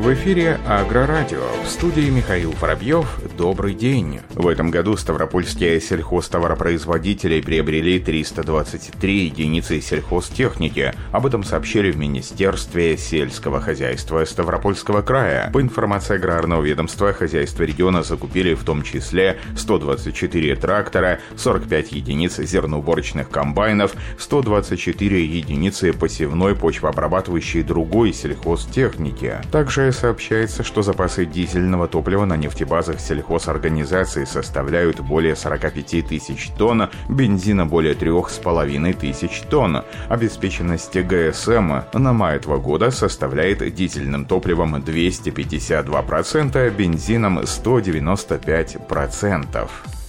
В эфире Агрорадио. В студии Михаил Воробьев. Добрый день. В этом году ставропольские сельхозтоваропроизводители приобрели 323 единицы сельхозтехники. Об этом сообщили в Министерстве сельского хозяйства Ставропольского края. По информации аграрного ведомства, хозяйства региона закупили в том числе 124 трактора, 45 единиц зерноуборочных комбайнов, 124 единицы посевной почвообрабатывающей другой сельхозтехники. Также также сообщается, что запасы дизельного топлива на нефтебазах сельхозорганизаций составляют более 45 тысяч тонн, бензина более 3,5 тысяч тонн. Обеспеченность ГСМ на май этого года составляет дизельным топливом 252%, бензином 195%.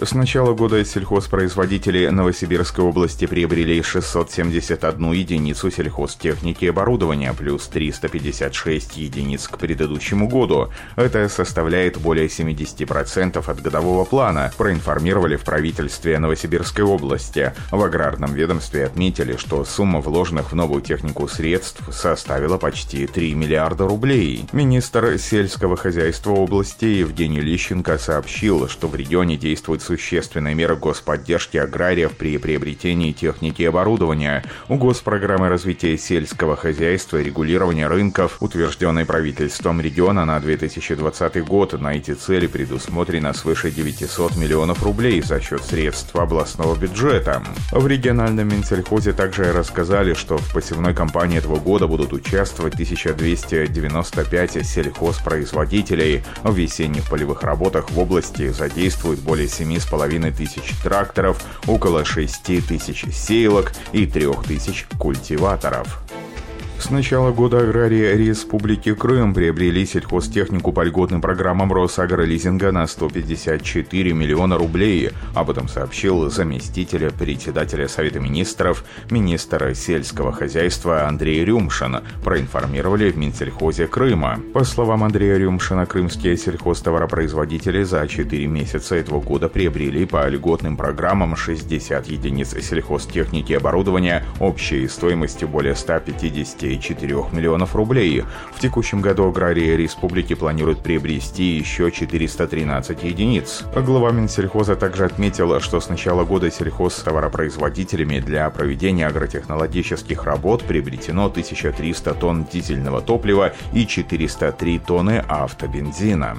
С начала года сельхозпроизводители Новосибирской области приобрели 671 единицу сельхозтехники и оборудования, плюс 356 единиц к предыдущему году. Это составляет более 70% от годового плана, проинформировали в правительстве Новосибирской области. В аграрном ведомстве отметили, что сумма вложенных в новую технику средств составила почти 3 миллиарда рублей. Министр сельского хозяйства области Евгений Лищенко сообщил, что в регионе действует существенные меры господдержки аграриев при приобретении техники и оборудования, у госпрограммы развития сельского хозяйства и регулирования рынков, утвержденной правительством региона на 2020 год. На эти цели предусмотрено свыше 900 миллионов рублей за счет средств областного бюджета. В региональном Минсельхозе также рассказали, что в посевной кампании этого года будут участвовать 1295 сельхозпроизводителей. В весенних полевых работах в области задействуют более 7 7,5 тысяч тракторов, около 6 тысяч сеялок и 3 тысяч культиваторов. С начала года аграрии Республики Крым приобрели сельхозтехнику по льготным программам Росагролизинга на 154 миллиона рублей. Об этом сообщил заместитель председателя Совета министров, министра сельского хозяйства Андрей Рюмшин. Проинформировали в Минсельхозе Крыма. По словам Андрея Рюмшина, крымские сельхозтоваропроизводители за 4 месяца этого года приобрели по льготным программам 60 единиц сельхозтехники и оборудования общей стоимостью более 150 4 миллионов рублей. В текущем году аграрии республики планируют приобрести еще 413 единиц. Глава Минсельхоза также отметил, что с начала года сельхозтоваропроизводителями для проведения агротехнологических работ приобретено 1300 тонн дизельного топлива и 403 тонны автобензина.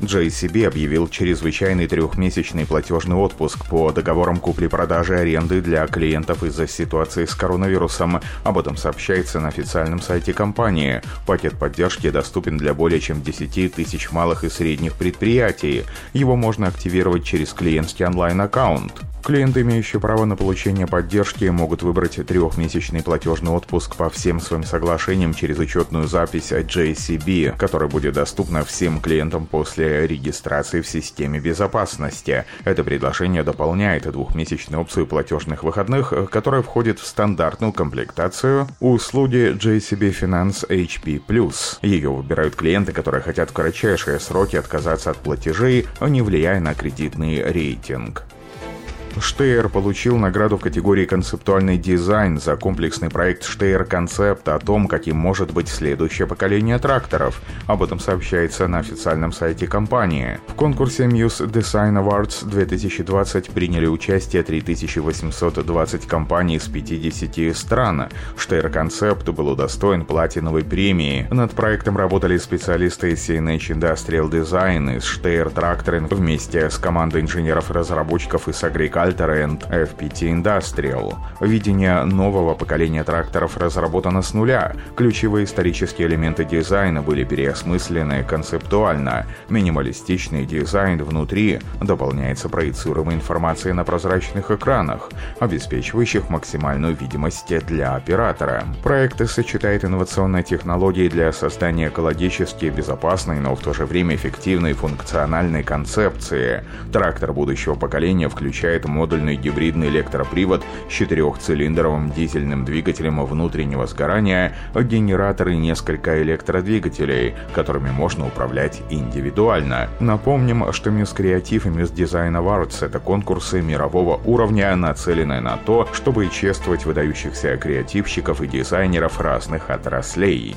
JCB объявил чрезвычайный трехмесячный платежный отпуск по договорам купли-продажи аренды для клиентов из-за ситуации с коронавирусом. Об этом сообщается на официальном сайте компании. Пакет поддержки доступен для более чем 10 тысяч малых и средних предприятий. Его можно активировать через клиентский онлайн-аккаунт. Клиенты, имеющие право на получение поддержки, могут выбрать трехмесячный платежный отпуск по всем своим соглашениям через учетную запись JCB, которая будет доступна всем клиентам после регистрации в системе безопасности. Это предложение дополняет двухмесячную опцию платежных выходных, которая входит в стандартную комплектацию услуги JCB Finance HP+. Ее выбирают клиенты, которые хотят в кратчайшие сроки отказаться от платежей, не влияя на кредитный рейтинг. Штейр получил награду в категории «Концептуальный дизайн» за комплексный проект Штейр Концепт о том, каким может быть следующее поколение тракторов. Об этом сообщается на официальном сайте компании. В конкурсе Muse Design Awards 2020 приняли участие 3820 компаний из 50 стран. Штейр Концепт был удостоен платиновой премии. Над проектом работали специалисты из CNH Industrial Design из Штейр Тракторинг вместе с командой инженеров-разработчиков из Agriculture Alter and FPT Industrial. Видение нового поколения тракторов разработано с нуля. Ключевые исторические элементы дизайна были переосмыслены концептуально. Минималистичный дизайн внутри дополняется проецируемой информацией на прозрачных экранах, обеспечивающих максимальную видимость для оператора. Проект сочетает инновационные технологии для создания экологически безопасной, но в то же время эффективной функциональной концепции. Трактор будущего поколения включает модульный гибридный электропривод с четырехцилиндровым дизельным двигателем внутреннего сгорания, генератор и несколько электродвигателей, которыми можно управлять индивидуально. Напомним, что Мисс Креатив и Мисс Дизайн Awards – это конкурсы мирового уровня, нацеленные на то, чтобы чествовать выдающихся креативщиков и дизайнеров разных отраслей.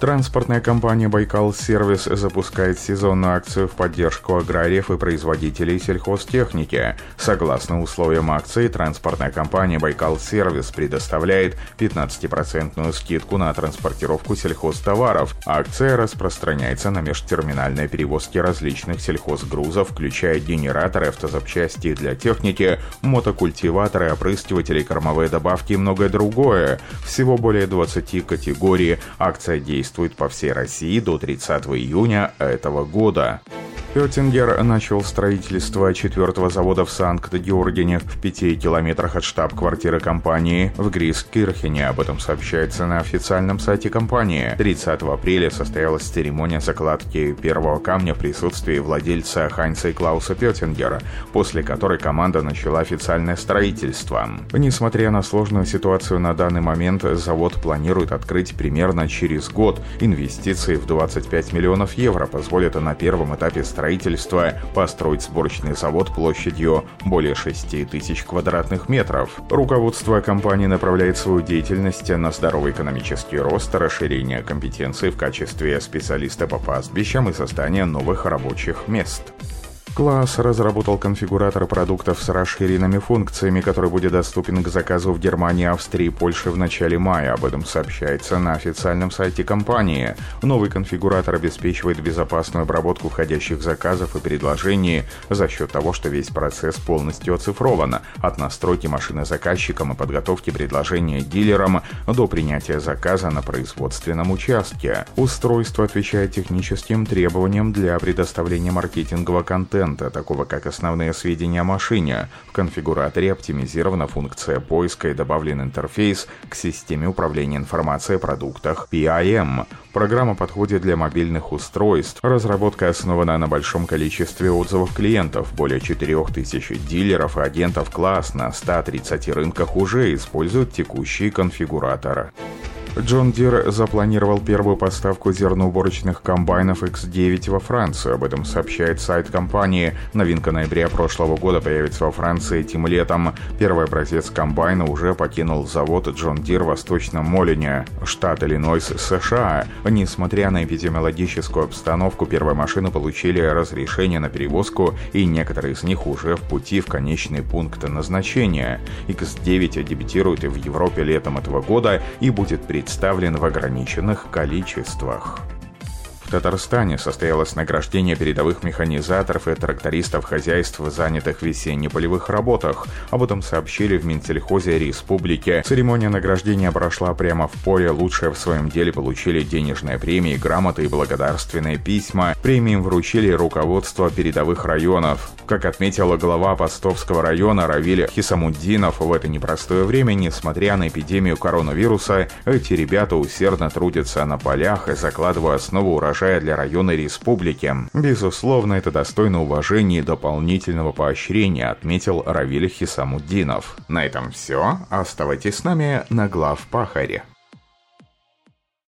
Транспортная компания «Байкал Сервис» запускает сезонную акцию в поддержку аграриев и производителей сельхозтехники. Согласно условиям акции, транспортная компания «Байкал Сервис» предоставляет 15% скидку на транспортировку сельхозтоваров. Акция распространяется на межтерминальные перевозки различных сельхозгрузов, включая генераторы, автозапчасти для техники, мотокультиваторы, опрыскиватели, кормовые добавки и многое другое. Всего более 20 категорий. Акция действует действует по всей России до 30 июня этого года. Петтингер начал строительство четвертого завода в Санкт-Георгене в пяти километрах от штаб-квартиры компании в Грискирхене. Об этом сообщается на официальном сайте компании. 30 апреля состоялась церемония закладки первого камня в присутствии владельца Хайнца и Клауса Петтингера, после которой команда начала официальное строительство. Несмотря на сложную ситуацию на данный момент, завод планирует открыть примерно через год. Инвестиции в 25 миллионов евро позволят на первом этапе строительства строительства построить сборочный завод площадью более 6 тысяч квадратных метров. Руководство компании направляет свою деятельность на здоровый экономический рост, расширение компетенций в качестве специалиста по пастбищам и создание новых рабочих мест. Класс разработал конфигуратор продуктов с расширенными функциями, который будет доступен к заказу в Германии, Австрии и Польше в начале мая. Об этом сообщается на официальном сайте компании. Новый конфигуратор обеспечивает безопасную обработку входящих заказов и предложений за счет того, что весь процесс полностью оцифрован. От настройки машины заказчиком и подготовки предложения дилерам до принятия заказа на производственном участке. Устройство отвечает техническим требованиям для предоставления маркетингового контента контента, такого как основные сведения о машине. В конфигураторе оптимизирована функция поиска и добавлен интерфейс к системе управления информацией о продуктах PIM. Программа подходит для мобильных устройств. Разработка основана на большом количестве отзывов клиентов. Более 4000 дилеров и агентов CLAAS на 130 рынках уже используют текущий конфигуратор. John Deere запланировал первую поставку зерноуборочных комбайнов X9 во Францию. Об этом сообщает сайт компании. Новинка ноября прошлого года появится во Франции этим летом. Первый образец комбайна уже покинул завод John Deere в Восточном Молине, штат Иллинойс, США. Несмотря на эпидемиологическую обстановку, первые машины получили разрешение на перевозку, и некоторые из них уже в пути в конечный пункт назначения. X9 дебютирует в Европе летом этого года и будет при представлен в ограниченных количествах. В Татарстане состоялось награждение передовых механизаторов и трактористов хозяйств, занятых в весенне-полевых работах. Об этом сообщили в Минсельхозе Республики. Церемония награждения прошла прямо в поле. Лучшие в своем деле получили денежные премии, грамоты и благодарственные письма. Премии вручили руководство передовых районов. Как отметила глава Постовского района Равиль Хисамуддинов, в это непростое время, несмотря на эпидемию коронавируса, эти ребята усердно трудятся на полях и закладывают основу урожая урожая для района республики. Безусловно, это достойно уважения и дополнительного поощрения, отметил Равиль Хисамуддинов. На этом все. Оставайтесь с нами на глав Пахаре.